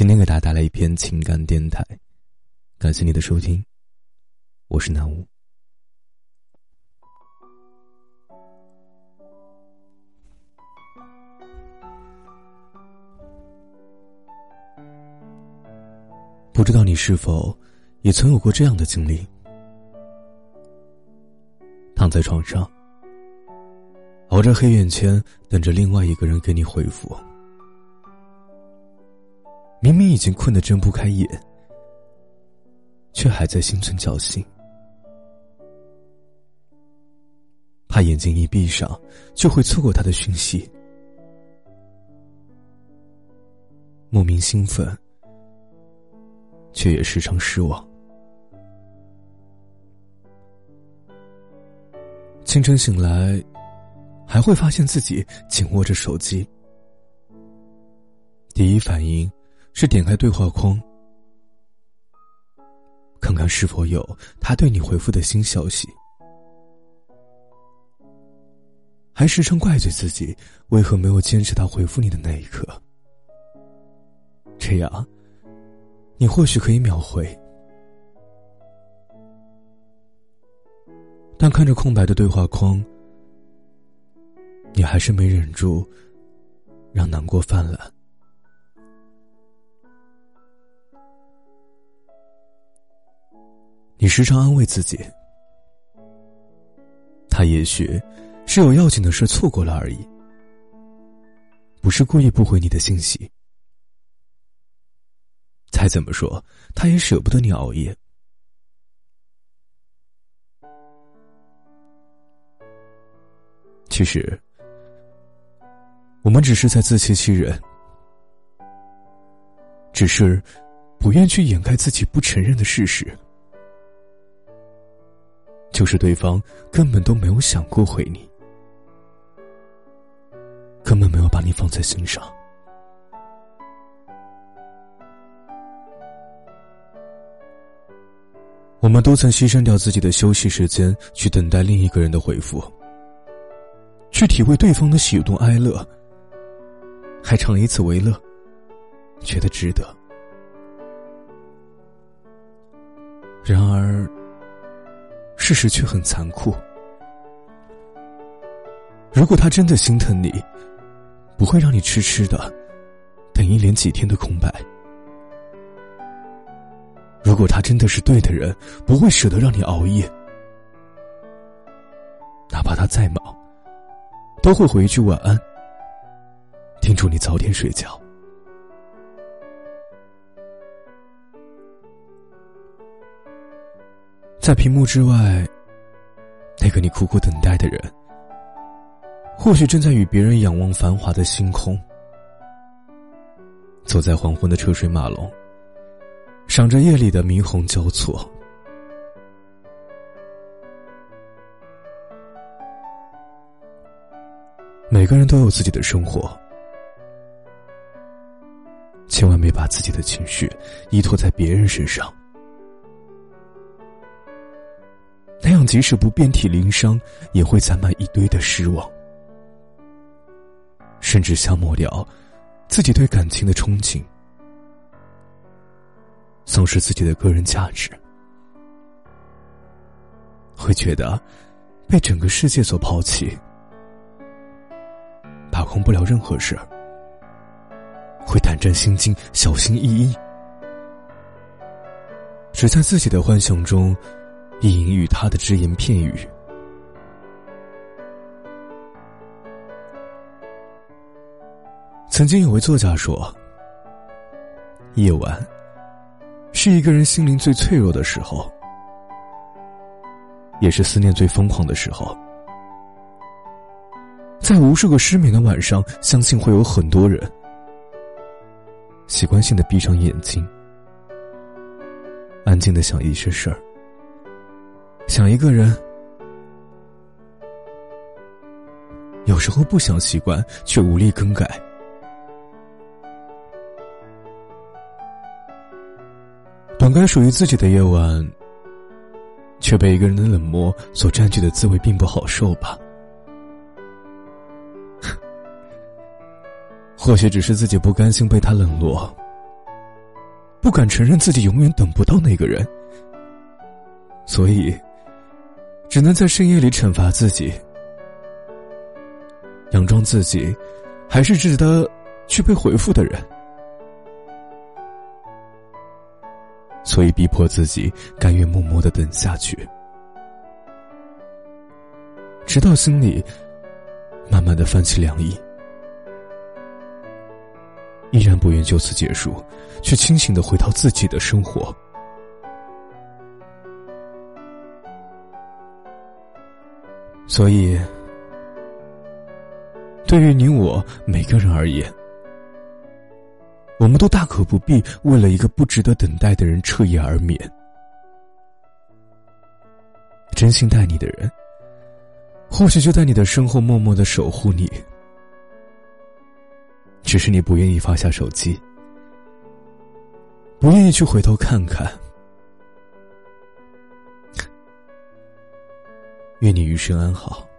今天给大家带来一篇情感电台，感谢你的收听，我是南屋。不知道你是否也曾有过这样的经历？躺在床上，熬着黑眼圈，等着另外一个人给你回复。明明已经困得睁不开眼，却还在心存侥幸，怕眼睛一闭上就会错过他的讯息，莫名兴奋，却也时常失望。清晨醒来，还会发现自己紧握着手机，第一反应。是点开对话框，看看是否有他对你回复的新消息，还时常怪罪自己为何没有坚持他回复你的那一刻。这样，你或许可以秒回，但看着空白的对话框，你还是没忍住，让难过泛滥。你时常安慰自己，他也许是有要紧的事错过了而已，不是故意不回你的信息。再怎么说，他也舍不得你熬夜。其实，我们只是在自欺欺人，只是不愿去掩盖自己不承认的事实。就是对方根本都没有想过回你，根本没有把你放在心上。我们都曾牺牲掉自己的休息时间，去等待另一个人的回复，去体会对方的喜怒哀乐，还常以此为乐，觉得值得。然而。事实却很残酷。如果他真的心疼你，不会让你痴痴的等一连几天的空白；如果他真的是对的人，不会舍得让你熬夜，哪怕他再忙，都会回一句晚安，叮嘱你早点睡觉。在屏幕之外，那个你苦苦等待的人，或许正在与别人仰望繁华的星空，走在黄昏的车水马龙，赏着夜里的霓虹交错。每个人都有自己的生活，千万别把自己的情绪依托在别人身上。样，即使不遍体鳞伤，也会攒满一堆的失望，甚至消磨掉自己对感情的憧憬，丧失自己的个人价值，会觉得被整个世界所抛弃，把控不了任何事儿，会胆战心惊、小心翼翼，只在自己的幻想中。意淫与他的只言片语。曾经有位作家说：“夜晚是一个人心灵最脆弱的时候，也是思念最疯狂的时候。在无数个失眠的晚上，相信会有很多人习惯性的闭上眼睛，安静的想一些事儿。”想一个人，有时候不想习惯，却无力更改。本该属于自己的夜晚，却被一个人的冷漠所占据的滋味，并不好受吧？或许只是自己不甘心被他冷落，不敢承认自己永远等不到那个人，所以只能在深夜里惩罚自己，佯装自己还是值得去被回复的人，所以逼迫自己甘愿默默的等下去，直到心里慢慢的泛起凉意。依然不愿就此结束，却清醒的回到自己的生活。所以，对于你我每个人而言，我们都大可不必为了一个不值得等待的人彻夜而眠。真心待你的人，或许就在你的身后默默的守护你。只是你不愿意放下手机，不愿意去回头看看。愿你余生安好。